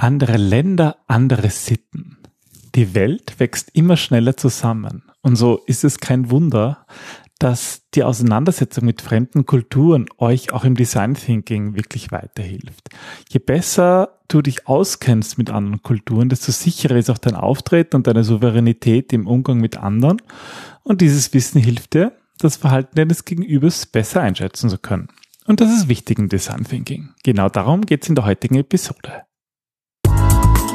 Andere Länder, andere Sitten. Die Welt wächst immer schneller zusammen. Und so ist es kein Wunder, dass die Auseinandersetzung mit fremden Kulturen euch auch im Design Thinking wirklich weiterhilft. Je besser du dich auskennst mit anderen Kulturen, desto sicherer ist auch dein Auftreten und deine Souveränität im Umgang mit anderen. Und dieses Wissen hilft dir, das Verhalten deines Gegenübers besser einschätzen zu können. Und das ist wichtig im Design Thinking. Genau darum geht es in der heutigen Episode.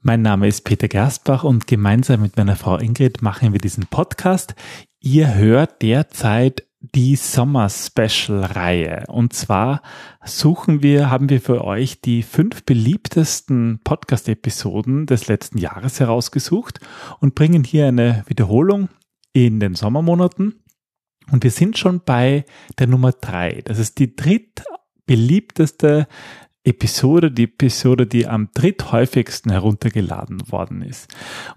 Mein Name ist Peter Gerstbach und gemeinsam mit meiner Frau Ingrid machen wir diesen Podcast. Ihr hört derzeit die Sommer Special Reihe. Und zwar suchen wir, haben wir für euch die fünf beliebtesten Podcast Episoden des letzten Jahres herausgesucht und bringen hier eine Wiederholung in den Sommermonaten. Und wir sind schon bei der Nummer drei. Das ist die drittbeliebteste Episode, die Episode, die am dritthäufigsten heruntergeladen worden ist.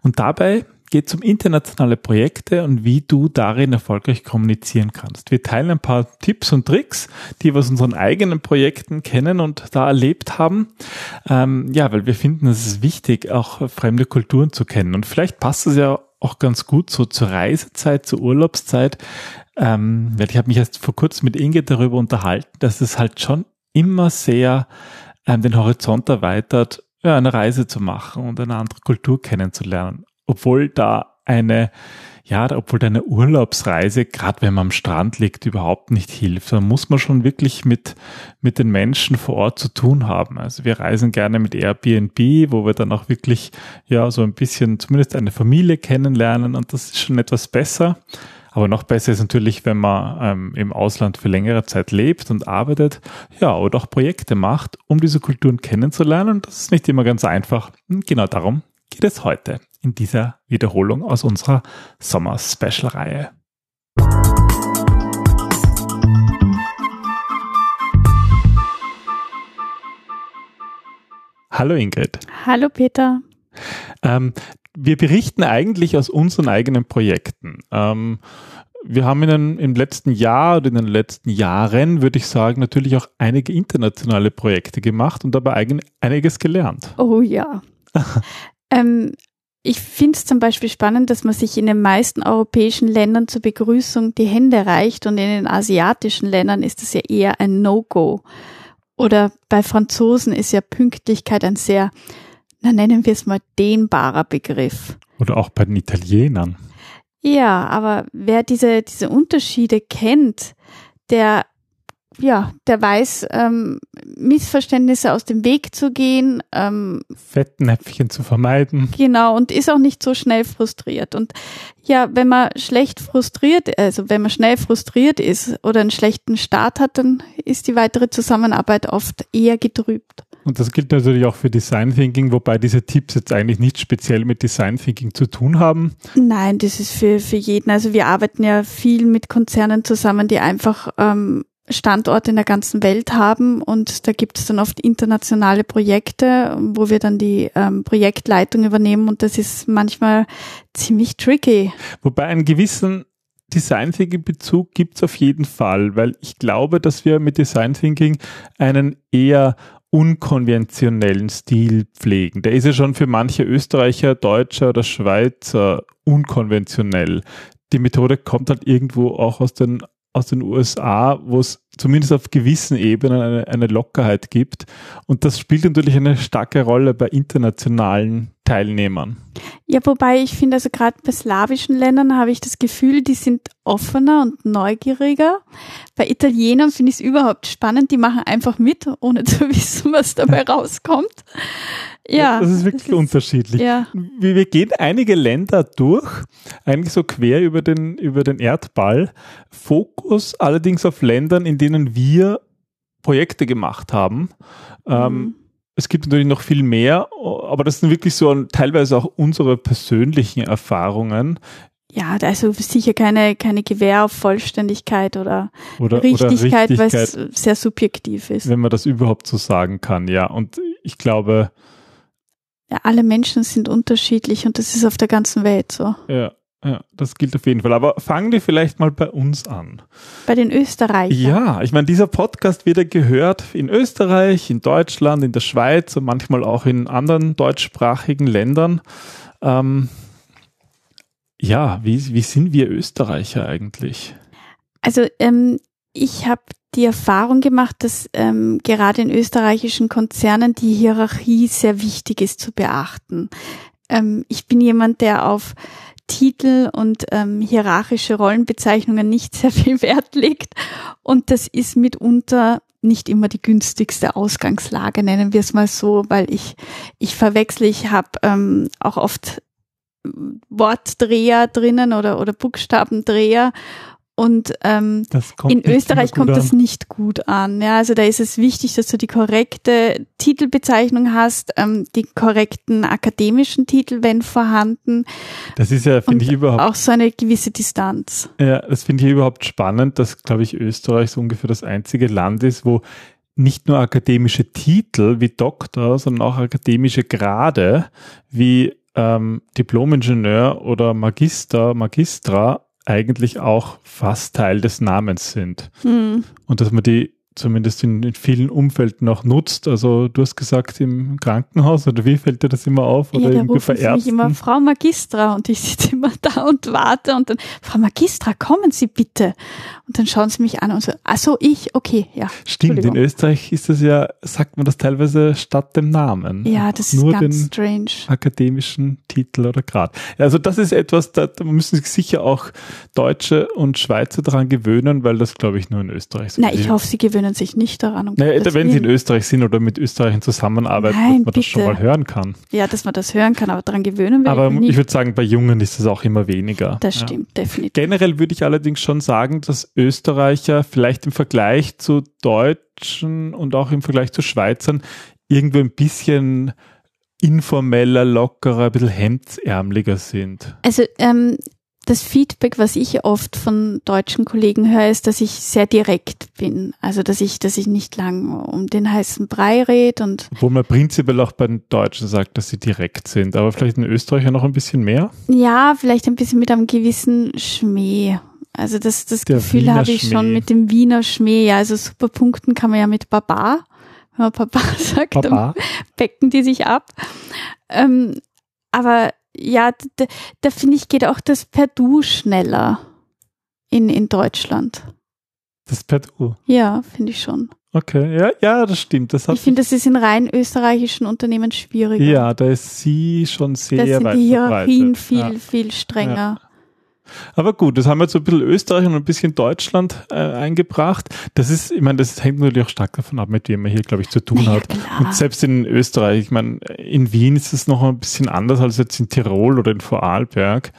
Und dabei geht es um internationale Projekte und wie du darin erfolgreich kommunizieren kannst. Wir teilen ein paar Tipps und Tricks, die wir aus unseren eigenen Projekten kennen und da erlebt haben. Ähm, ja, weil wir finden, es ist wichtig, auch fremde Kulturen zu kennen. Und vielleicht passt es ja auch ganz gut so zur Reisezeit, zur Urlaubszeit. Ähm, ich habe mich erst vor kurzem mit Inge darüber unterhalten, dass es halt schon immer sehr ähm, den Horizont erweitert, ja, eine Reise zu machen und eine andere Kultur kennenzulernen. Obwohl da eine, ja, obwohl da eine Urlaubsreise, gerade wenn man am Strand liegt, überhaupt nicht hilft. Da muss man schon wirklich mit, mit den Menschen vor Ort zu tun haben. Also wir reisen gerne mit Airbnb, wo wir dann auch wirklich, ja, so ein bisschen zumindest eine Familie kennenlernen und das ist schon etwas besser. Aber noch besser ist natürlich, wenn man ähm, im Ausland für längere Zeit lebt und arbeitet, ja, oder auch Projekte macht, um diese Kulturen kennenzulernen. Das ist nicht immer ganz einfach. Und genau darum geht es heute in dieser Wiederholung aus unserer Sommer-Special-Reihe. Hallo Ingrid. Hallo Peter. Ähm, wir berichten eigentlich aus unseren eigenen Projekten. Ähm, wir haben in den, im letzten Jahr oder in den letzten Jahren, würde ich sagen, natürlich auch einige internationale Projekte gemacht und dabei eigen, einiges gelernt. Oh ja. ähm, ich finde es zum Beispiel spannend, dass man sich in den meisten europäischen Ländern zur Begrüßung die Hände reicht und in den asiatischen Ländern ist das ja eher ein No-Go. Oder bei Franzosen ist ja Pünktlichkeit ein sehr na nennen wir es mal, dehnbarer Begriff. Oder auch bei den Italienern. Ja, aber wer diese, diese Unterschiede kennt, der ja, der weiß, ähm, Missverständnisse aus dem Weg zu gehen. Ähm, Fettnäpfchen zu vermeiden. Genau, und ist auch nicht so schnell frustriert. Und ja, wenn man schlecht frustriert, also wenn man schnell frustriert ist oder einen schlechten Start hat, dann ist die weitere Zusammenarbeit oft eher getrübt. Und das gilt natürlich auch für Design Thinking, wobei diese Tipps jetzt eigentlich nicht speziell mit Design Thinking zu tun haben. Nein, das ist für, für jeden. Also wir arbeiten ja viel mit Konzernen zusammen, die einfach ähm, Standorte in der ganzen Welt haben und da gibt es dann oft internationale Projekte, wo wir dann die ähm, Projektleitung übernehmen und das ist manchmal ziemlich tricky. Wobei einen gewissen Design Thinking Bezug gibt es auf jeden Fall, weil ich glaube, dass wir mit Design Thinking einen eher unkonventionellen Stil pflegen. Der ist ja schon für manche Österreicher, Deutscher oder Schweizer unkonventionell. Die Methode kommt halt irgendwo auch aus den aus den USA, wo es zumindest auf gewissen Ebenen eine, eine, Lockerheit gibt. Und das spielt natürlich eine starke Rolle bei internationalen Teilnehmern. Ja, wobei ich finde, also gerade bei slawischen Ländern habe ich das Gefühl, die sind offener und neugieriger. Bei Italienern finde ich es überhaupt spannend, die machen einfach mit, ohne zu wissen, was dabei rauskommt. Ja. Das ist wirklich das ist, unterschiedlich. Ja. Wir, wir, gehen einige Länder durch, eigentlich so quer über den, über den Erdball. Fokus allerdings auf Ländern, in denen wir Projekte gemacht haben. Ähm, mhm. Ähm, es gibt natürlich noch viel mehr, aber das sind wirklich so teilweise auch unsere persönlichen Erfahrungen. ja, also sicher keine, keine Gewähr auf Vollständigkeit oder, Oder Richtigkeit, oder weil es Richtigkeit, sehr subjektiv ist. wenn man das überhaupt so sagen kann, ja. Und ich glaube, Ja, alle Menschen sind unterschiedlich und das ist auf der ganzen Welt so. ja, ja, das gilt auf jeden Fall. Aber fangen wir vielleicht mal bei uns an. Bei den Österreichern. Ja, ich meine, dieser Podcast wird ja gehört in Österreich, in Deutschland, in der Schweiz und manchmal auch in anderen deutschsprachigen Ländern. Ähm, ja, wie, wie sind wir Österreicher eigentlich? Also ähm, ich habe die Erfahrung gemacht, dass ähm, gerade in österreichischen Konzernen die Hierarchie sehr wichtig ist zu beachten. Ähm, ich bin jemand, der auf Titel und ähm, hierarchische Rollenbezeichnungen nicht sehr viel Wert legt. Und das ist mitunter nicht immer die günstigste Ausgangslage, nennen wir es mal so, weil ich, ich verwechsel, ich habe ähm, auch oft Wortdreher drinnen oder, oder Buchstabendreher. Und ähm, in Österreich kommt an. das nicht gut an. Ja, also da ist es wichtig, dass du die korrekte Titelbezeichnung hast, ähm, die korrekten akademischen Titel, wenn vorhanden, Das ist ja, finde ich überhaupt, auch so eine gewisse Distanz. ja, das finde ich überhaupt spannend, dass, glaube ich, Österreich so ungefähr das einzige Land ist, wo nicht nur akademische Titel wie Doktor, sondern auch akademische Grade wie ähm, Diplomingenieur oder Magister, Magistra eigentlich auch fast Teil des Namens sind. Hm. Und dass man die zumindest in, in vielen Umfelden auch nutzt. Also du hast gesagt im Krankenhaus oder wie fällt dir das immer auf? Oder Ja, da rufen sie mich immer? Frau Magistra und ich sitze immer da und warte und dann, Frau Magistra, kommen Sie bitte. Und dann schauen sie mich an und so, ach so, ich, okay, ja. Stimmt, in. Österreich ist das ja, sagt man das teilweise statt dem Namen. Ja, das ist Nur ganz den strange. akademischen Titel oder Grad. Also das ist etwas, da, müssen sich sicher auch Deutsche und Schweizer daran gewöhnen, weil das glaube ich nur in Österreich so Na, ist. ich hoffe, sie gewöhnen sich nicht daran. Um Naja, wenn sie in. Österreich sind oder mit Österreichern zusammenarbeiten, Nein, dass man das schon bitte. mal hören kann. Ja, dass man das hören kann, aber daran gewöhnen will Aber nicht. ich würde sagen, bei Jungen ist es auch immer weniger. Das Ja. stimmt, definitiv. Generell würde ich allerdings schon sagen, dass Österreicher vielleicht im Vergleich zu Deutschen und auch im Vergleich zu Schweizern irgendwo ein bisschen informeller, lockerer, ein bisschen hemdsärmeliger sind. Also ähm, das Feedback, was ich oft von deutschen Kollegen höre, ist, dass ich sehr direkt bin. Also dass ich, dass ich nicht lang um den heißen Brei rede und Obwohl man prinzipiell auch bei den Deutschen sagt, dass sie direkt sind, aber vielleicht in Österreich ja noch ein bisschen mehr. ja, vielleicht ein bisschen mit einem gewissen Schmäh. Also das, das Der Gefühl Wiener habe ich schon mit dem Wiener Schmäh. Ja, also super punkten kann man ja mit Baba. Wenn man Papa sagt, dann Papa. becken die sich ab. Ähm, aber ja, da, da finde ich, geht auch das per Du schneller in, in Deutschland. Das per Du. Ja, finde ich schon. Okay, ja, ja, das stimmt. Das hat Ich finde, das ist in rein österreichischen Unternehmen schwieriger. ja, da ist sie schon sehr da sind weit die Hierarchien verbreitet. viel, viel strenger. Aber gut, das haben wir jetzt so ein bisschen Österreich und ein bisschen Deutschland äh, eingebracht. Das ist, ich meine, das hängt natürlich auch stark davon ab, mit wem man hier, glaube ich, zu tun hat. klar. Und selbst in Österreich, ich meine, in Wien ist es noch ein bisschen anders als jetzt in Tirol oder in Vorarlberg.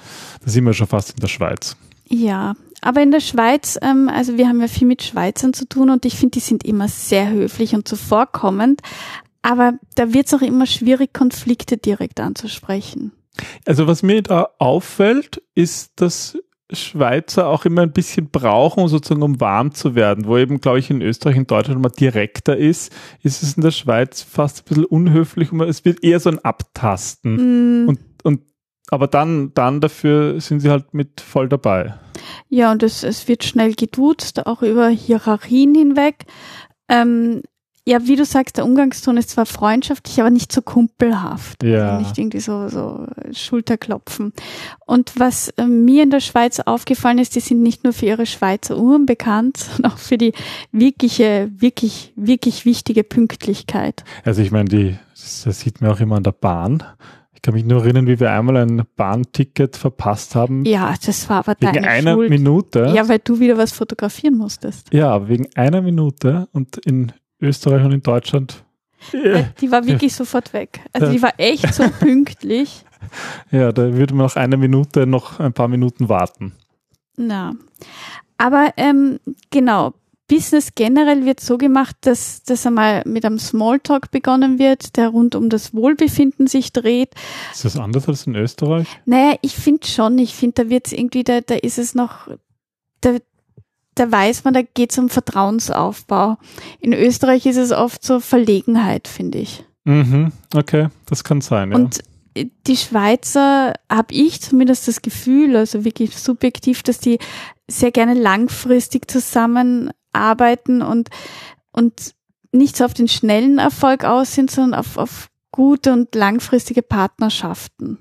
Da sind wir schon fast in der Schweiz. Ja, aber in der Schweiz, ähm, also wir haben ja viel mit Schweizern zu tun und ich finde, die sind immer sehr höflich und zuvorkommend. Aber da wird es auch immer schwierig, Konflikte direkt anzusprechen. Also was mir da auffällt, ist, dass Schweizer auch immer ein bisschen brauchen, sozusagen um warm zu werden, wo eben, glaube ich, in Österreich und Deutschland mal direkter ist, ist es in der Schweiz fast ein bisschen unhöflich es wird eher so ein Abtasten. Mm, Und, und aber dann, dann dafür sind sie halt mit voll dabei. Ja, und es, es wird schnell geduzt, auch über Hierarchien hinweg. Ähm, ja, wie du sagst, der Umgangston ist zwar freundschaftlich, aber nicht so kumpelhaft. Ja. Also nicht irgendwie so, so Schulterklopfen. Und was äh, mir in der Schweiz aufgefallen ist, die sind nicht nur für ihre Schweizer Uhren bekannt, sondern auch für die wirkliche, wirklich, wirklich wichtige Pünktlichkeit. Also ich meine, die, das, das sieht man auch immer an der Bahn. Ich kann mich nur erinnern, wie wir einmal ein Bahnticket verpasst haben. Ja, das war aber wegen deine einer Schuld. Minute. Ja, weil du wieder was fotografieren musstest. Ja, wegen einer Minute und in Österreich und in Deutschland. Weil Die war wirklich sofort weg. Also Ja. die war echt so pünktlich. Ja, da würde man nach einer Minute noch ein paar Minuten warten. Na. Aber ähm, genau, Business generell wird so gemacht, dass das einmal mit einem Smalltalk begonnen wird, der rund um das Wohlbefinden sich dreht. Ist das anders als in Österreich? Naja, ich finde schon. Ich finde, da wird es irgendwie, da, da ist es noch, da, da weiß man, da geht es um Vertrauensaufbau. In Österreich ist es oft so Verlegenheit, finde ich. Mhm, okay, das kann sein, ja. Und die Schweizer habe ich zumindest das Gefühl, also wirklich subjektiv, dass die sehr gerne langfristig zusammenarbeiten und, und nicht so auf den schnellen Erfolg aus sind, sondern auf, auf gute und langfristige Partnerschaften.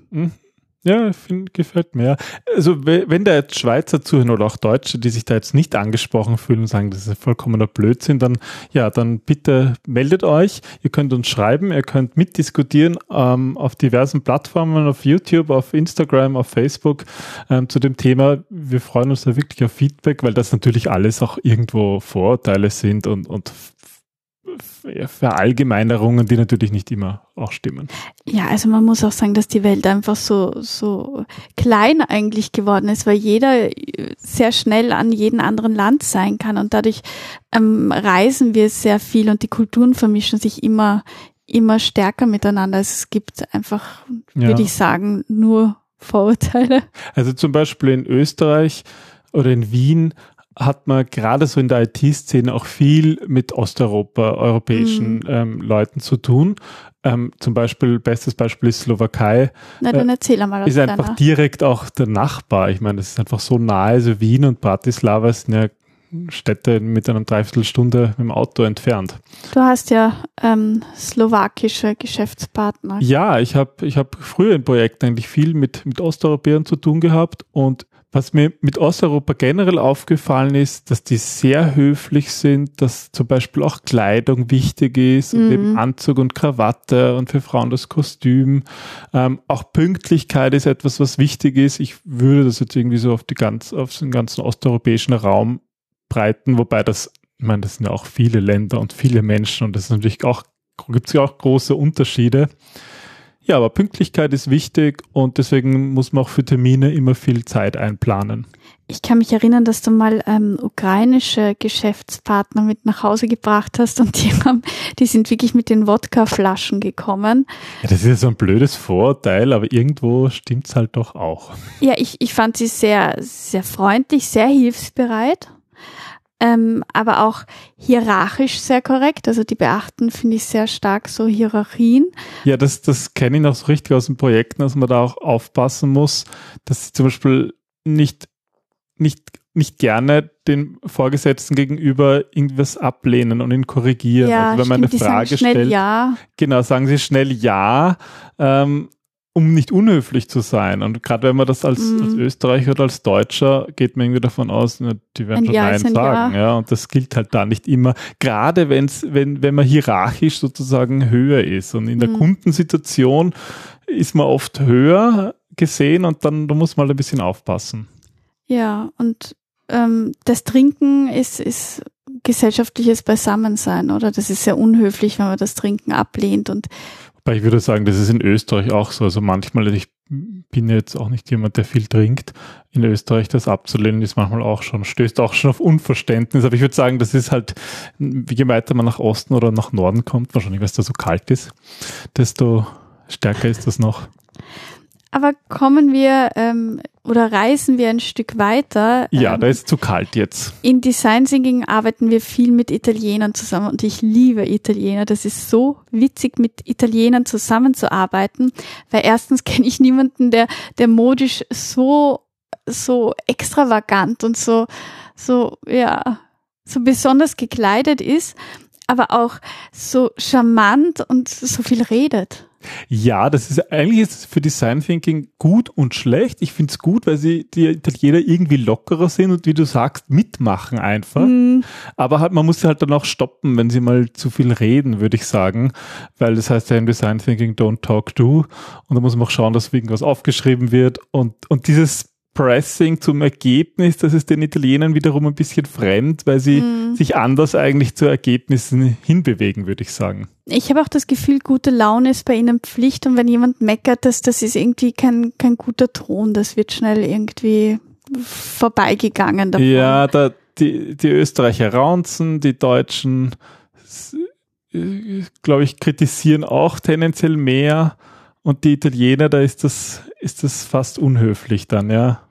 Ja, find, gefällt mir. Also wenn da jetzt Schweizer zuhören oder auch Deutsche, die sich da jetzt nicht angesprochen fühlen und sagen, das ist vollkommener Blödsinn, dann ja, dann bitte meldet euch. Ihr könnt uns schreiben, ihr könnt mitdiskutieren ähm, auf diversen Plattformen, auf YouTube, auf Instagram, auf Facebook ähm, zu dem Thema. Wir freuen uns da wirklich auf Feedback, weil das natürlich alles auch irgendwo Vorurteile sind und, und Verallgemeinerungen, die natürlich nicht immer auch stimmen. Ja, also man muss auch sagen, dass die Welt einfach so, so klein eigentlich geworden ist, weil jeder sehr schnell an jedem anderen Land sein kann und dadurch ähm, reisen wir sehr viel und die Kulturen vermischen sich immer, immer stärker miteinander. Also es gibt einfach, ja. würde ich sagen, nur Vorurteile. Also zum Beispiel in Österreich oder in Wien hat man gerade so in der IT-Szene auch viel mit Osteuropa, europäischen mhm. ähm, Leuten zu tun. Ähm, zum Beispiel, bestes Beispiel ist Slowakei. Na, dann äh, erzähl mal. Ist einfach deiner. direkt auch der Nachbar. Ich meine, das ist einfach so nahe. Also Wien und Bratislava sind ja Städte mit einer Dreiviertelstunde mit dem Auto entfernt. Du hast ja ähm, slowakische Geschäftspartner. Ja, ich habe ich hab früher in Projekten eigentlich viel mit, mit Osteuropäern zu tun gehabt und was mir mit Osteuropa generell aufgefallen ist, dass die sehr höflich sind, dass zum Beispiel auch Kleidung wichtig ist und eben mhm. Anzug und Krawatte und für Frauen das Kostüm. Ähm, auch Pünktlichkeit ist etwas, was wichtig ist. Ich würde das jetzt irgendwie so auf die ganz, auf den ganzen osteuropäischen Raum breiten, wobei das, ich meine, das sind ja auch viele Länder und viele Menschen und das ist natürlich auch, gibt es ja auch große Unterschiede. Ja, aber Pünktlichkeit ist wichtig und deswegen muss man auch für Termine immer viel Zeit einplanen. Ich kann mich erinnern, dass du mal ähm, ukrainische Geschäftspartner mit nach Hause gebracht hast und die haben, die sind wirklich mit den Wodkaflaschen gekommen. Ja, das ist ja so ein blödes Vorurteil, aber irgendwo stimmt's halt doch auch. Ja, ich, ich fand sie sehr, sehr freundlich, sehr hilfsbereit ähm, aber auch hierarchisch sehr korrekt. Also die beachten, finde ich, sehr stark so Hierarchien. Ja, das, das kenne ich noch so richtig aus den Projekten, dass man da auch aufpassen muss, dass sie zum Beispiel nicht, nicht, nicht gerne den Vorgesetzten gegenüber irgendwas ablehnen und ihn korrigieren. Ja, also wenn man stimmt, eine Frage stellt, ja. genau, sagen sie schnell ja. Ähm, um nicht unhöflich zu sein. Und gerade wenn man das als, mm. als, Österreicher oder als Deutscher geht man irgendwie davon aus, ne, die werden ein schon ja Nein sagen. Ja. ja. Und das gilt halt da nicht immer. Gerade wenn's, wenn, wenn man hierarchisch sozusagen höher ist. Und in der mm. Kundensituation ist man oft höher gesehen und dann da muss man halt ein bisschen aufpassen. Ja, und ähm, das Trinken ist, ist gesellschaftliches Beisammensein, oder? Das ist sehr unhöflich, wenn man das Trinken ablehnt und aber ich würde sagen, das ist in Österreich auch so. Also manchmal, ich bin jetzt auch nicht jemand, der viel trinkt. In Österreich das abzulehnen ist manchmal auch schon, stößt auch schon auf Unverständnis. Aber ich würde sagen, das ist halt, je weiter man nach Osten oder nach Norden kommt, wahrscheinlich, weil es da so kalt ist, desto stärker ist das noch. Aber kommen wir ähm, oder reisen wir ein Stück weiter. Ja, ähm, da ist zu kalt jetzt. In Design Thinking arbeiten wir viel mit Italienern zusammen und ich liebe Italiener. Das ist so witzig, mit Italienern zusammenzuarbeiten, weil erstens kenne ich niemanden, der, der modisch so, so extravagant und so, so, ja, so besonders gekleidet ist, aber auch so charmant und so viel redet. Ja, das ist eigentlich ist es für Design Thinking gut und schlecht. Ich finde es gut, weil sie die Italiener irgendwie lockerer sind und wie du sagst, mitmachen einfach. Mhm. Aber halt, man muss sie halt dann auch stoppen, wenn sie mal zu viel reden, würde ich sagen. Weil das heißt ja im Design Thinking don't talk to. Und da muss man auch schauen, dass irgendwas aufgeschrieben wird. Und, und dieses Pressing zum Ergebnis, das ist den Italienern wiederum ein bisschen fremd, weil sie mm. sich anders eigentlich zu Ergebnissen hinbewegen, würde ich sagen. Ich habe auch das Gefühl, gute Laune ist bei ihnen Pflicht und wenn jemand meckert, das, das ist irgendwie kein, kein guter Ton, das wird schnell irgendwie vorbeigegangen davon. Ja, da, die, die Österreicher raunzen, die Deutschen, glaube ich, kritisieren auch tendenziell mehr und die Italiener, da ist das, ist das fast unhöflich dann, ja.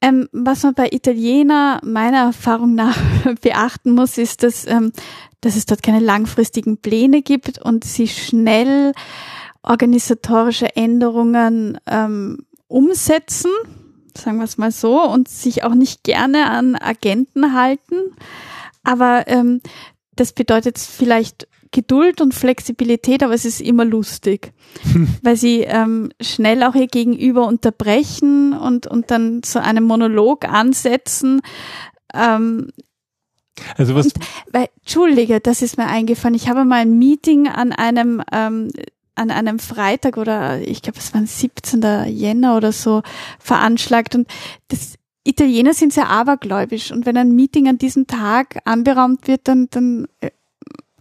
Ähm, was man bei Italiener meiner Erfahrung nach beachten muss, ist, dass, ähm, dass es dort keine langfristigen Pläne gibt und sie schnell organisatorische Änderungen ähm, umsetzen, sagen wir es mal so, und sich auch nicht gerne an Agenten halten. Aber ähm, das bedeutet vielleicht Geduld und Flexibilität, aber es ist immer lustig, weil sie ähm, schnell auch ihr Gegenüber unterbrechen und, und dann zu einem Monolog ansetzen. Ähm, also was? Und, weil, Entschuldige, das ist mir eingefallen. Ich habe mal ein Meeting an einem ähm, an einem Freitag oder ich glaube, es war ein 17. Jänner oder so veranschlagt und das Italiener sind sehr abergläubisch und wenn ein Meeting an diesem Tag anberaumt wird, dann, dann äh,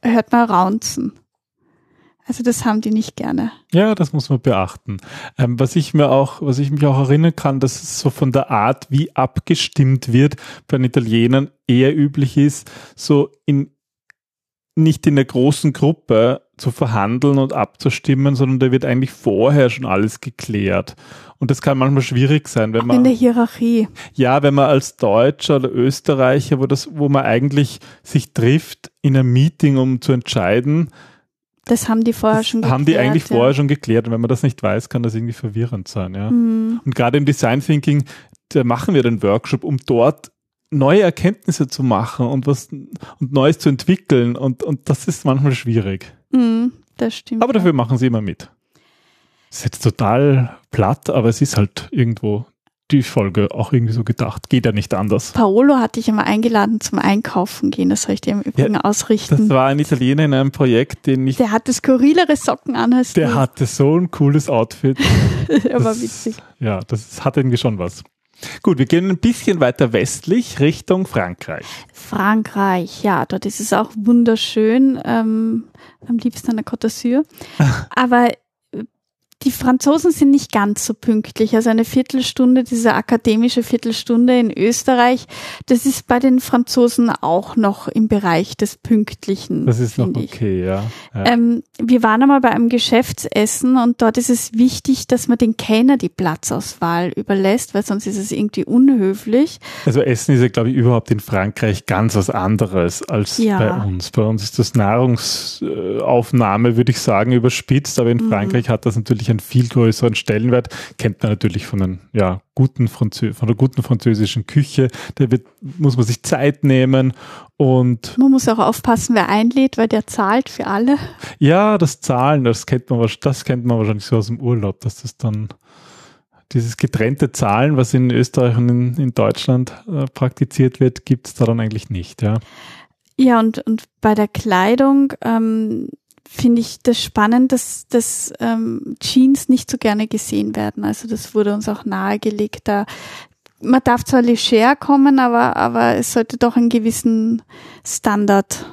hört man Raunzen. Also das haben die nicht gerne. Ja, das muss man beachten. Ähm, was ich mir auch, was ich mich auch erinnern kann, dass es so von der Art, wie abgestimmt wird, bei den Italienern eher üblich ist, so in nicht in der großen Gruppe zu verhandeln und abzustimmen, sondern da wird eigentlich vorher schon alles geklärt. Und das kann manchmal schwierig sein, wenn man. In der Hierarchie. Ja, wenn man als Deutscher oder Österreicher, wo das, wo man eigentlich sich trifft in einem Meeting, um zu entscheiden. Das haben die vorher schon geklärt. Haben die eigentlich ja. vorher schon geklärt. Und wenn man das nicht weiß, kann das irgendwie verwirrend sein, ja. Mhm. Und gerade im Design Thinking, da machen wir den Workshop, um dort neue Erkenntnisse zu machen und was und Neues zu entwickeln und, und das ist manchmal schwierig. Mm, das stimmt. Aber dafür machen sie immer mit. Ist jetzt total platt, aber es ist halt irgendwo die Folge auch irgendwie so gedacht. Geht ja nicht anders. Paolo hatte ich immer eingeladen zum Einkaufen gehen. Das soll ich dir im Übrigen ja, ausrichten. Das war ein Italiener in einem Projekt, den ich. Der hatte skurrilere Socken an als Der du. hatte so ein cooles Outfit. Der war witzig. Ja, das hat irgendwie schon was. Gut, wir gehen ein bisschen weiter westlich Richtung Frankreich. Frankreich, ja, dort ist es auch wunderschön. Ähm, am liebsten an der Côte d'Azur. Aber die Franzosen sind nicht ganz so pünktlich. Also eine Viertelstunde, diese akademische Viertelstunde in Österreich, das ist bei den Franzosen auch noch im Bereich des Pünktlichen. Das ist noch okay, ja. ja. Ähm, wir waren einmal bei einem Geschäftsessen und dort ist es wichtig, dass man den Kellner die Platzauswahl überlässt, weil sonst ist es irgendwie unhöflich. Also Essen ist ja, glaube ich, überhaupt in Frankreich ganz was anderes als ja. bei uns. Bei uns ist das Nahrungsaufnahme, würde ich sagen, überspitzt, aber in mhm. Frankreich hat das natürlich einen viel größeren Stellenwert. Kennt man natürlich von, den, ja, guten Franzö von der guten französischen Küche. Da wird, muss man sich Zeit nehmen und. Man muss auch aufpassen, wer einlädt, weil der zahlt für alle. Ja, das Zahlen, das kennt man, das kennt man wahrscheinlich so aus dem Urlaub, dass das dann dieses getrennte Zahlen, was in Österreich und in, in Deutschland äh, praktiziert wird, gibt es da dann eigentlich nicht, ja. Ja, und, und bei der Kleidung, ähm, finde ich das spannend, dass, dass ähm, Jeans nicht so gerne gesehen werden. Also das wurde uns auch nahegelegt. Da man darf zwar leger kommen, aber, aber es sollte doch einen gewissen Standard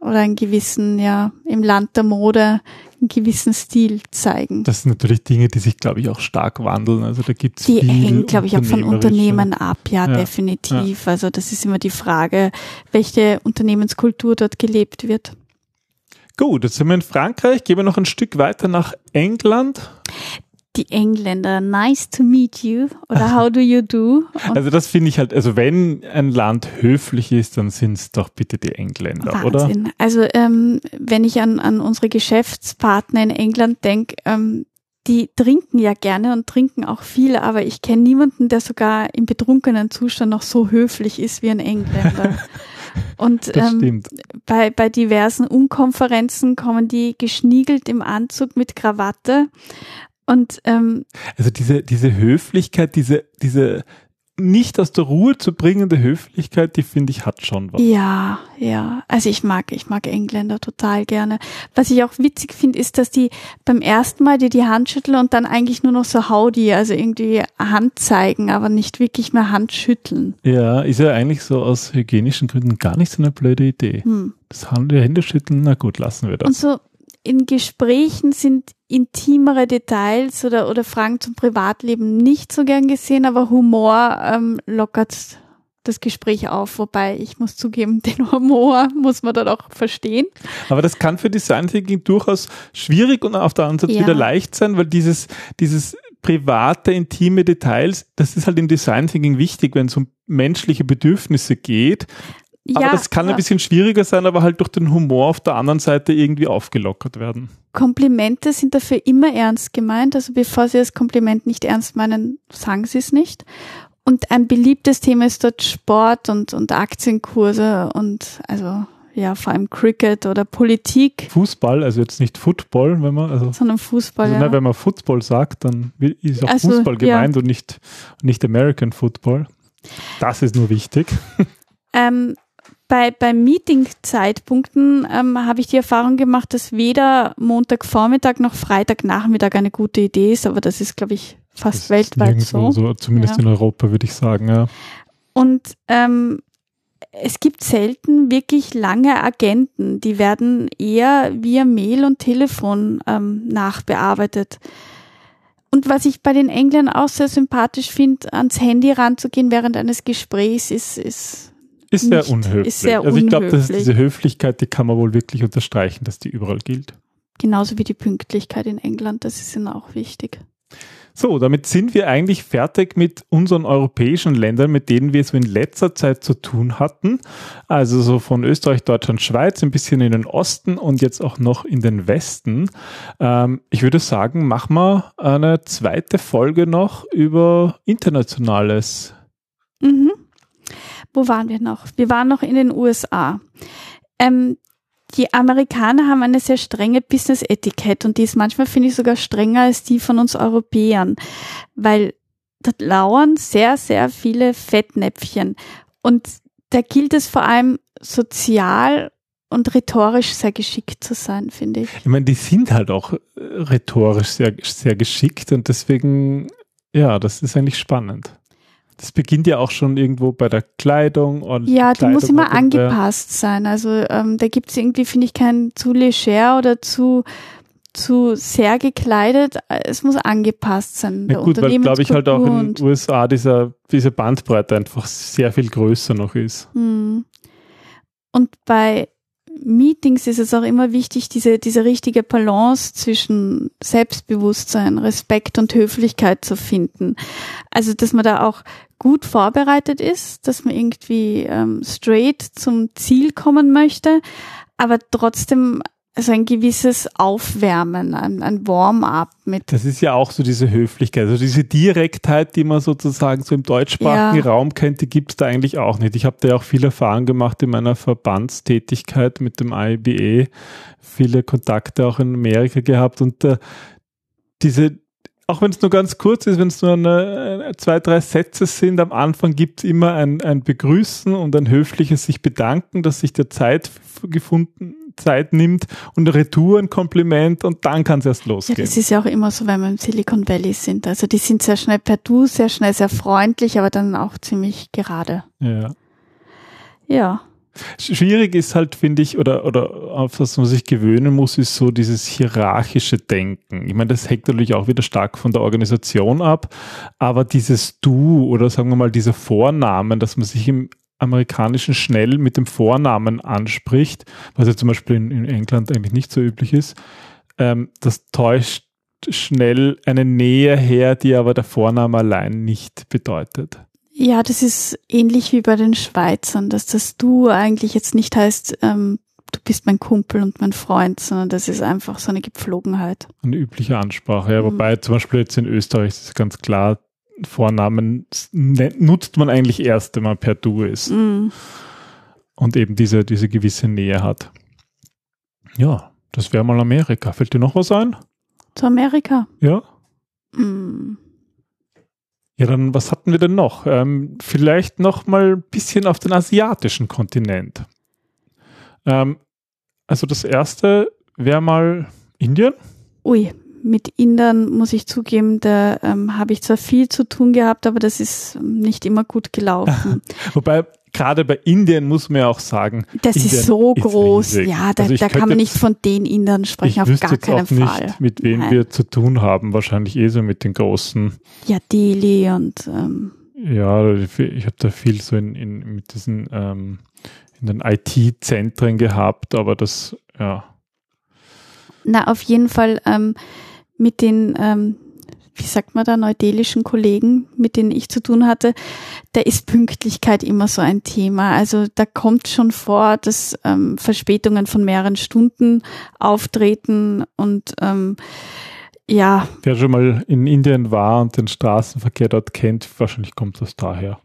oder einen gewissen, ja, im Land der Mode einen gewissen Stil zeigen. Das sind natürlich Dinge, die sich, glaube ich, auch stark wandeln. Also da gibt es Die hängen, glaube ich, auch von Unternehmen ab, ja, ja definitiv. Ja. Also das ist immer die Frage, welche Unternehmenskultur dort gelebt wird. Gut, jetzt sind wir in Frankreich. Gehen wir noch ein Stück weiter nach England. Die Engländer, nice to meet you oder how do you do? Und also das finde ich halt, also wenn ein Land höflich ist, dann sind es doch bitte die Engländer, Wahnsinn. oder? Also ähm, wenn ich an, an unsere Geschäftspartner in England denke, ähm, die trinken ja gerne und trinken auch viel, aber ich kenne niemanden, der sogar im betrunkenen Zustand noch so höflich ist wie ein Engländer. Und ähm, bei, bei diversen Unkonferenzen kommen die geschniegelt im Anzug mit Krawatte. Und ähm, also diese, diese Höflichkeit, diese, diese nicht aus der Ruhe zu bringende Höflichkeit, die finde ich hat schon was. Ja, ja. Also ich mag, ich mag Engländer total gerne. Was ich auch witzig finde, ist, dass die beim ersten Mal dir die Hand schütteln und dann eigentlich nur noch so Howdy, also irgendwie Hand zeigen, aber nicht wirklich mehr Hand schütteln. Ja, ist ja eigentlich so aus hygienischen Gründen gar nicht so eine blöde Idee. Hm. Das Hände schütteln, na gut, lassen wir das. Und so in Gesprächen sind intimere Details oder, oder Fragen zum Privatleben nicht so gern gesehen, aber Humor ähm, lockert das Gespräch auf, wobei ich muss zugeben, den Humor muss man dann auch verstehen. Aber das kann für Design Thinking durchaus schwierig und auf der anderen Seite Ja. wieder leicht sein, weil dieses, dieses private, intime Details, das ist halt im Design Thinking wichtig, wenn es um menschliche Bedürfnisse geht. Aber ja, das kann ja. ein bisschen schwieriger sein, aber halt durch den Humor auf der anderen Seite irgendwie aufgelockert werden. Komplimente sind dafür immer ernst gemeint. Also bevor Sie das Kompliment nicht ernst meinen, sagen Sie es nicht. Und ein beliebtes Thema ist dort Sport und, und Aktienkurse und also ja, vor allem Cricket oder Politik, Fußball, also jetzt nicht Football, wenn man, also, sondern Fußball. also ja. ne, wenn man Football sagt, dann ist auch Also, Fußball ja. gemeint und nicht, nicht American Football. Das ist nur wichtig. Ähm, bei, bei Meeting-Zeitpunkten ähm, habe ich die Erfahrung gemacht, dass weder Montagvormittag noch Freitagnachmittag eine gute Idee ist, aber das ist, glaube ich, fast Das weltweit nirgendwo so. Zumindest Ja. in Europa, würde ich sagen, ja. Und ähm, es gibt selten wirklich lange Agenten. Die werden eher via Mail und Telefon ähm, nachbearbeitet. Und was ich bei den Engländern auch sehr sympathisch finde, ans Handy ranzugehen während eines Gesprächs, ist, ist Ist sehr unhöflich. ist sehr also ich glaube, diese Höflichkeit, die kann man wohl wirklich unterstreichen, dass die überall gilt. genauso wie die Pünktlichkeit in England. Das ist ihnen auch wichtig. So, damit sind wir eigentlich fertig mit unseren europäischen Ländern, mit denen wir so in letzter Zeit zu tun hatten. Also so von Österreich, Deutschland, Schweiz, ein bisschen in den Osten und jetzt auch noch in den Westen. Ähm, ich würde sagen, machen wir eine zweite Folge noch über internationales. Mhm. Wo waren wir noch? Wir waren noch in den USA. Ähm, die Amerikaner haben eine sehr strenge Business-Etikette und die ist manchmal, finde ich, sogar strenger als die von uns Europäern, weil dort lauern sehr, sehr viele Fettnäpfchen. Und da gilt es vor allem sozial und rhetorisch sehr geschickt zu sein, finde ich. Ich meine, die sind halt auch äh, rhetorisch sehr, sehr geschickt und deswegen, ja, das ist eigentlich spannend. Das beginnt ja auch schon irgendwo bei der Kleidung. Und Ja, die muss Kleidung immer hat irgendwer- angepasst sein. Also ähm, da gibt's irgendwie, finde ich, kein zu leger oder zu zu sehr gekleidet. Es muss angepasst sein. Ja gut, weil glaube ich halt auch in den USA dieser, diese Bandbreite einfach sehr viel größer noch ist. Hm. Und bei Meetings ist es auch immer wichtig, diese, diese richtige Balance zwischen Selbstbewusstsein, Respekt und Höflichkeit zu finden. Also, dass man da auch gut vorbereitet ist, dass man irgendwie ähm, straight zum Ziel kommen möchte, aber trotzdem also ein gewisses Aufwärmen, ein, ein Warm-up mit Das ist ja auch so diese Höflichkeit, also diese Direktheit, die man sozusagen so im deutschsprachigen Ja. Raum kennt, die gibt es da eigentlich auch nicht. Ich habe da ja auch viel Erfahrung gemacht in meiner Verbandstätigkeit mit dem IBE, viele Kontakte auch in Amerika gehabt und äh, diese, auch wenn es nur ganz kurz ist, wenn es nur eine, äh, zwei, drei Sätze sind, am Anfang gibt es immer ein, ein Begrüßen und ein höfliches sich bedanken, dass sich der Zeit gefunden, Zeit nimmt und Retour ein Kompliment und dann kann es erst Ja, losgehen. das ist ja auch immer so, wenn wir im Silicon Valley sind. Also die sind sehr schnell per Du, sehr schnell sehr freundlich, aber dann auch ziemlich gerade. ja. Ja. Schwierig ist halt, finde ich, oder, oder auf was man sich gewöhnen muss, ist so dieses hierarchische Denken. Ich meine, das hängt natürlich auch wieder stark von der Organisation ab, aber dieses Du oder sagen wir mal dieser Vornamen, dass man sich im Amerikanischen schnell mit dem Vornamen anspricht, was ja zum Beispiel in, in England eigentlich nicht so üblich ist, ähm, das täuscht schnell eine Nähe her, die aber der Vorname allein nicht bedeutet. Ja, das ist ähnlich wie bei den Schweizern, dass das Du eigentlich jetzt nicht heißt, ähm, du bist mein Kumpel und mein Freund, sondern das ist einfach so eine Gepflogenheit. Eine übliche Ansprache, ja, Mhm. wobei zum Beispiel jetzt in Österreich ist es ganz klar, Vornamen ne- nutzt man eigentlich erst, wenn man per Du ist Mm. und eben diese, diese gewisse Nähe hat. Ja, das wäre mal Amerika. Fällt dir noch was ein? Zu Amerika. Ja? Mm. Ja, dann was hatten wir denn noch? Ähm, vielleicht noch mal ein bisschen auf den asiatischen Kontinent. Ähm, also das erste wäre mal Indien. Ui, mit Indern muss ich zugeben, da ähm, habe ich zwar viel zu tun gehabt, aber das ist nicht immer gut gelaufen. Wobei gerade bei Indien muss man ja auch sagen, Das Indien ist so ist groß. riesig. Ja, da, Also da kann man jetzt- nicht von den Indern sprechen, auf gar keinen auch nicht, Fall. mit wem Nein. wir zu tun haben. Wahrscheinlich eh so mit den großen. Ja, Delhi und ähm, Ja, ich habe da viel so in, in mit diesen ähm, in den IT-Zentren gehabt, aber das, ja. Na, auf jeden Fall ähm, mit den, ähm, wie sagt man da, neudelischen Kollegen, mit denen ich zu tun hatte, da ist Pünktlichkeit immer so ein Thema. Also da kommt schon vor, dass ähm, Verspätungen von mehreren Stunden auftreten und ähm, ja. Wer schon mal in Indien war und den Straßenverkehr dort kennt, wahrscheinlich kommt das daher.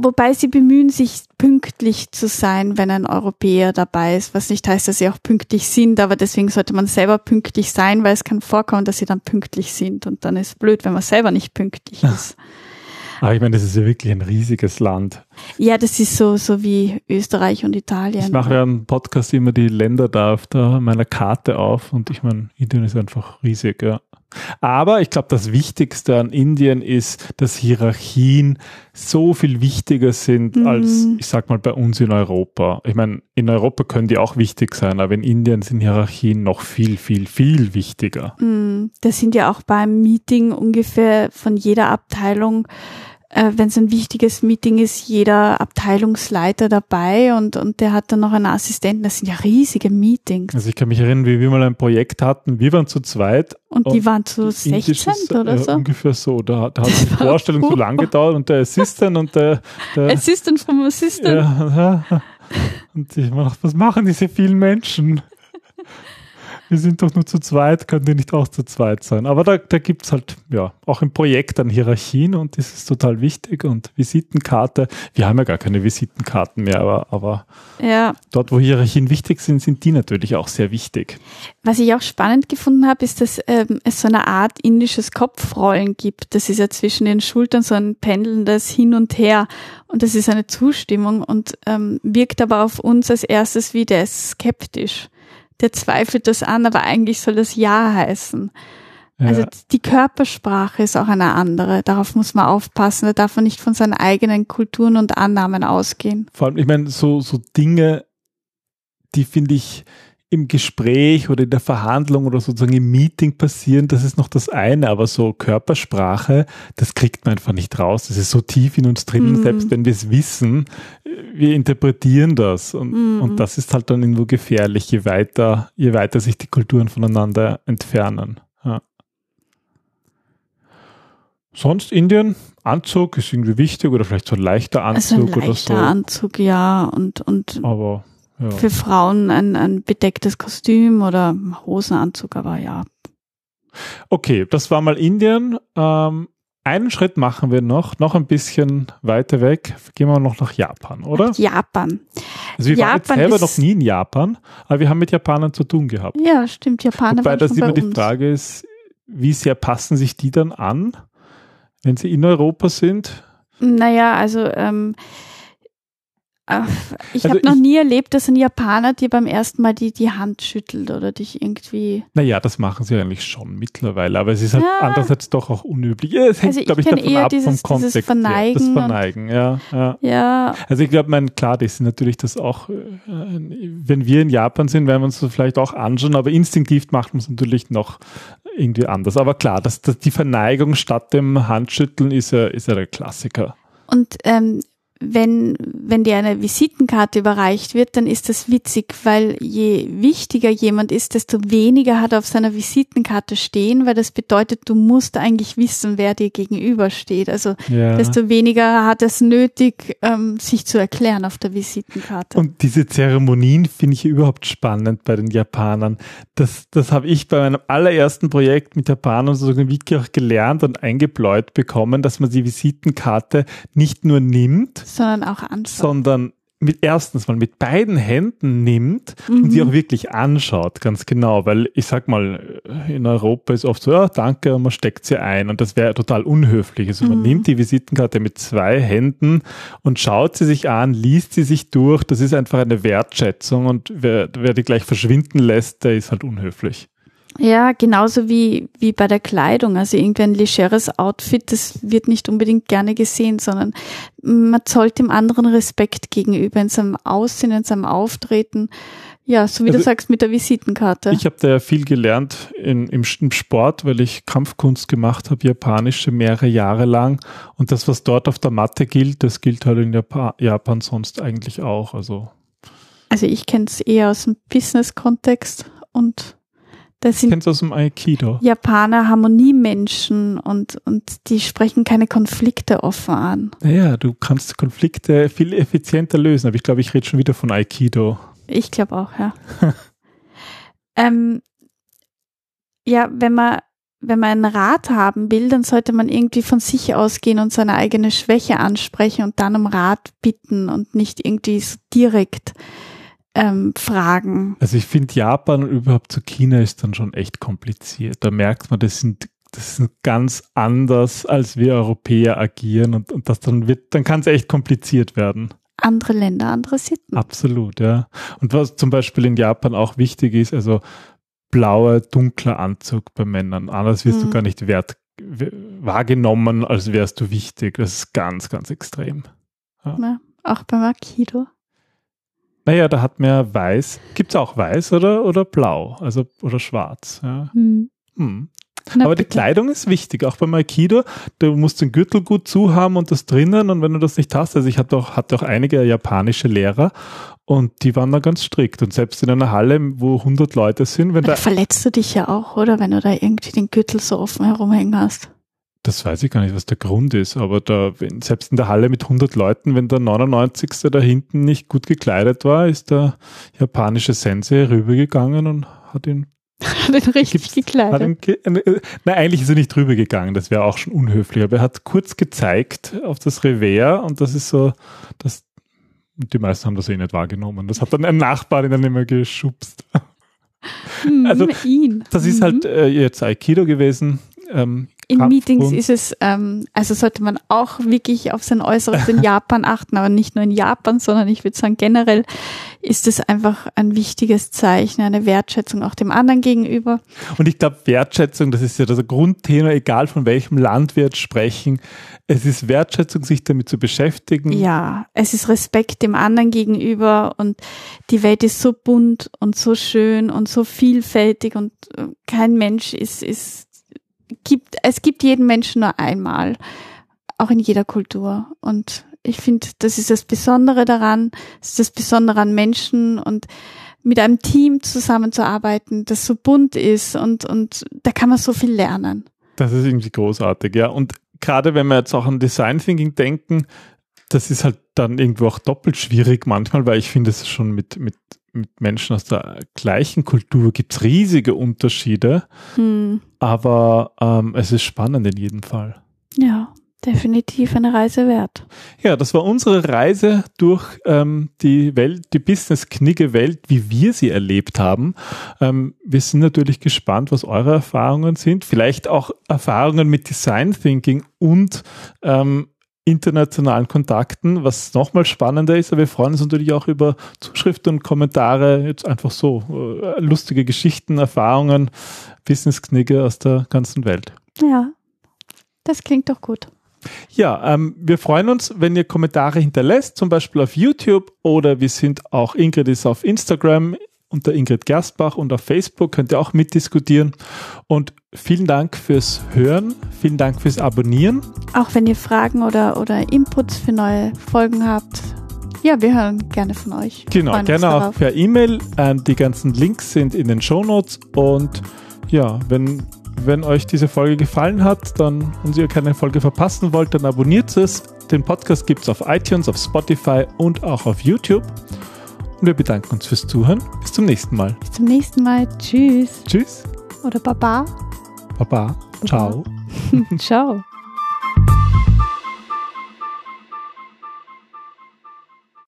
Wobei sie bemühen sich pünktlich zu sein, wenn ein Europäer dabei ist, was nicht heißt, dass sie auch pünktlich sind, aber deswegen sollte man selber pünktlich sein, weil es kann vorkommen, dass sie dann pünktlich sind und dann ist es blöd, wenn man selber nicht pünktlich ist. Aber ich meine, das ist ja wirklich ein riesiges Land. Ja, das ist so, so wie Österreich und Italien. Ich mache ja einen Podcast immer die Länder da auf der, meiner Karte auf und ich meine, Indien ist einfach riesig, ja. Aber ich glaube, das Wichtigste an Indien ist, dass Hierarchien so viel wichtiger sind mhm. als, ich sag mal, bei uns in Europa. Ich meine, in Europa können die auch wichtig sein, aber in Indien sind Hierarchien noch viel, viel, viel wichtiger. Mhm. Das sind ja auch beim Meeting ungefähr von jeder Abteilung äh, wenn es ein wichtiges Meeting ist, jeder Abteilungsleiter dabei und, und der hat dann noch einen Assistenten. Das sind ja riesige Meetings. Also ich kann mich erinnern, wie wir mal ein Projekt hatten. Wir waren zu zweit. Und, und die waren zu 16 oder äh, so? ungefähr so. Da, da hat die Vorstellung so lang gedauert und der Assistent und der, der Assistant vom Assistant. Ja, ja. Und ich meine, was machen diese vielen Menschen? Wir sind doch nur zu zweit, können die nicht auch zu zweit sein. Aber da, da gibt es halt, ja, auch im Projekt dann Hierarchien und das ist total wichtig. Und Visitenkarte, wir haben ja gar keine Visitenkarten mehr, aber, aber ja. dort, wo Hierarchien wichtig sind, sind die natürlich auch sehr wichtig. Was ich auch spannend gefunden habe, ist, dass ähm, es so eine Art indisches Kopfrollen gibt. Das ist ja zwischen den Schultern so ein pendelndes Hin und Her. Und das ist eine Zustimmung und ähm, wirkt aber auf uns als erstes wie der ist skeptisch der zweifelt das an, aber eigentlich soll das Ja heißen. Ja. Also die Körpersprache ist auch eine andere. Darauf muss man aufpassen. Da darf man nicht von seinen eigenen Kulturen und Annahmen ausgehen. Vor allem, ich meine, so, so Dinge, die finde ich, im Gespräch oder in der Verhandlung oder sozusagen im Meeting passieren, das ist noch das eine, aber so Körpersprache, das kriegt man einfach nicht raus. Das ist so tief in uns drin, mm. selbst wenn wir es wissen, wir interpretieren das und, mm. und das ist halt dann irgendwo gefährlich, je weiter, je weiter sich die Kulturen voneinander entfernen. Ja. Sonst Indien, Anzug ist irgendwie wichtig oder vielleicht so ein leichter Anzug also ein leichter oder so. Anzug, ja, und, und aber ja. Für Frauen ein, ein bedecktes Kostüm oder Hosenanzug, aber ja. Okay, das war mal Indien. Ähm, einen Schritt machen wir noch, noch ein bisschen weiter weg. Gehen wir noch nach Japan, oder? Nach Japan. Also wir Japan waren jetzt selber noch nie in Japan, aber wir haben mit Japanern zu tun gehabt. Ja, stimmt. Japaner Wobei das immer die uns. Frage ist, wie sehr passen sich die dann an, wenn sie in Europa sind? Naja, also ähm, ich also habe noch nie erlebt, dass ein Japaner dir beim ersten Mal die, die Hand schüttelt oder dich irgendwie. Naja, das machen sie eigentlich schon mittlerweile, aber es ist halt ja. andererseits doch auch unüblich. Ja, es hängt, also glaube ich, davon ab dieses, vom Kontext. Dieses Verneigen das Verneigen, ja, ja. ja. Also ich glaube, mein, klar, das ist natürlich das auch, äh, wenn wir in Japan sind, werden wir uns das vielleicht auch anschauen, aber instinktiv macht man es natürlich noch irgendwie anders. Aber klar, dass, dass die Verneigung statt dem Handschütteln ist ja, ist ja der Klassiker. Und ähm, wenn, wenn dir eine Visitenkarte überreicht wird, dann ist das witzig, weil je wichtiger jemand ist, desto weniger hat er auf seiner Visitenkarte stehen, weil das bedeutet, du musst eigentlich wissen, wer dir gegenübersteht. Also ja. desto weniger hat es nötig, ähm, sich zu erklären auf der Visitenkarte. Und diese Zeremonien finde ich überhaupt spannend bei den Japanern. Das, das habe ich bei meinem allerersten Projekt mit Japanern sozusagen wirklich auch gelernt und eingebläut bekommen, dass man die Visitenkarte nicht nur nimmt, sondern auch anschaut. Sondern mit erstens mal mit beiden Händen nimmt mhm. und sie auch wirklich anschaut, ganz genau, weil ich sag mal, in Europa ist oft so, ja, danke, und man steckt sie ein und das wäre total unhöflich. Also man mhm. nimmt die Visitenkarte mit zwei Händen und schaut sie sich an, liest sie sich durch, das ist einfach eine Wertschätzung und wer, wer die gleich verschwinden lässt, der ist halt unhöflich. Ja, genauso wie, wie bei der Kleidung. Also irgendwie ein legeres Outfit, das wird nicht unbedingt gerne gesehen, sondern man zollt dem anderen Respekt gegenüber in seinem Aussehen, in seinem Auftreten. Ja, so wie Also- du sagst mit der Visitenkarte. Ich habe da ja viel gelernt in, im, im Sport, weil ich Kampfkunst gemacht habe, japanische, mehrere Jahre lang. Und das, was dort auf der Matte gilt, das gilt halt in Japan, Japan sonst eigentlich auch. Also Also ich kenne es eher aus dem Business-Kontext und da ich sind kenne es aus dem Aikido. Japaner Harmoniemenschen und, und die sprechen keine Konflikte offen an. Naja, du kannst Konflikte viel effizienter lösen, aber ich glaube, ich rede schon wieder von Aikido. Ich glaube auch, ja. ähm, ja, wenn man, wenn man einen Rat haben will, dann sollte man irgendwie von sich ausgehen und seine eigene Schwäche ansprechen und dann um Rat bitten und nicht irgendwie so direkt ähm, fragen. Also ich finde Japan und überhaupt zu China ist dann schon echt kompliziert. Da merkt man, das sind das sind ganz anders, als wir Europäer agieren und, und das dann wird, dann kann es echt kompliziert werden. Andere Länder, andere Sitten. Absolut, ja. Und was zum Beispiel in Japan auch wichtig ist, also blauer, dunkler Anzug bei Männern. Anders wirst du Mhm. gar nicht wert, wahrgenommen, als wärst du wichtig. Das ist ganz, ganz extrem. Ne? Auch beim Aikido. Naja, da hat man ja weiß. Gibt es auch weiß oder, oder blau? Also oder schwarz. Ja. Hm. Hm. Na Aber die. Kleidung ist wichtig, auch beim Aikido. Du musst den Gürtel gut zuhaben und das drinnen. Und wenn du das nicht hast, also ich hatte auch, hatte auch einige japanische Lehrer und die waren da ganz strikt. Und selbst in einer Halle, wo 100 Leute sind, wenn da, verletzt du dich ja auch, oder? Wenn du da irgendwie den Gürtel so offen herumhängen hast. Das weiß ich gar nicht, was der Grund ist, aber da, wenn, selbst in der Halle mit 100 Leuten, wenn der 99. da hinten nicht gut gekleidet war, ist der japanische Sensei rübergegangen und hat ihn Den richtig Gibt's- Hat gekleidet. ihn ge äh, nein, eigentlich ist er nicht drüber gegangen, das wäre auch schon unhöflich, aber er hat kurz gezeigt auf das Revers und das ist so, das, die meisten haben das eh nicht wahrgenommen. Das hat dann ein Nachbar ihn dann immer geschubst. Hm, also, ihn. Das ist Mhm. halt äh, jetzt Aikido gewesen. Ähm, In Meetings Kampfkunst. ist es, ähm, also sollte man auch wirklich auf sein Äußeres in Japan achten, aber nicht nur in Japan, sondern ich würde sagen generell ist es einfach ein wichtiges Zeichen, eine Wertschätzung auch dem anderen gegenüber. Und ich glaube, Wertschätzung, das ist ja das Grundthema, egal von welchem Land wir jetzt sprechen. Es ist Wertschätzung, sich damit zu beschäftigen. Ja, es ist Respekt dem anderen gegenüber und die Welt ist so bunt und so schön und so vielfältig und äh, kein Mensch ist, ist, gibt, es gibt jeden Menschen nur einmal, auch in jeder Kultur. Und ich finde, das ist das Besondere daran, das ist das Besondere an Menschen und mit einem Team zusammenzuarbeiten, das so bunt ist und, und da kann man so viel lernen. Das ist irgendwie großartig, ja. Und gerade wenn wir jetzt auch an Design Thinking denken, das ist halt dann irgendwo auch doppelt schwierig manchmal, weil ich finde, es schon mit, mit, mit Menschen aus der gleichen Kultur gibt es riesige Unterschiede, Hm. aber ähm, es ist spannend in jedem Fall. Ja, definitiv eine Reise wert. Ja, das war unsere Reise durch ähm, die Welt, die Business-Knigge-Welt, wie wir sie erlebt haben. Ähm, wir sind natürlich gespannt, was eure Erfahrungen sind. Vielleicht auch Erfahrungen mit Design Thinking und ähm, internationalen Kontakten, was nochmal spannender ist. Aber wir freuen uns natürlich auch über Zuschriften und Kommentare, jetzt einfach so äh, lustige Geschichten, Erfahrungen, Business-Knigge aus der ganzen Welt. Ja, das klingt doch gut. Ja, ähm, wir freuen uns, wenn ihr Kommentare hinterlässt, zum Beispiel auf YouTube oder wir sind auch, Ingrid ist auf Instagram unter Ingrid Gerstbach und auf Facebook könnt ihr auch mitdiskutieren. Und vielen Dank fürs Hören, vielen Dank fürs Abonnieren. Auch wenn ihr Fragen oder, oder Inputs für neue Folgen habt. Ja, wir hören gerne von euch. Genau, freuen gerne auch per E-Mail. Ähm, die ganzen Links sind in den Shownotes und ja, wenn, wenn euch diese Folge gefallen hat, dann und ihr keine Folge verpassen wollt, dann abonniert es. Den Podcast gibt es auf iTunes, auf Spotify und auch auf YouTube. Und wir bedanken uns fürs Zuhören. Bis zum nächsten Mal. Bis zum nächsten Mal. Tschüss. Tschüss. Oder Baba. Baba. Baba. Ciao. Ciao.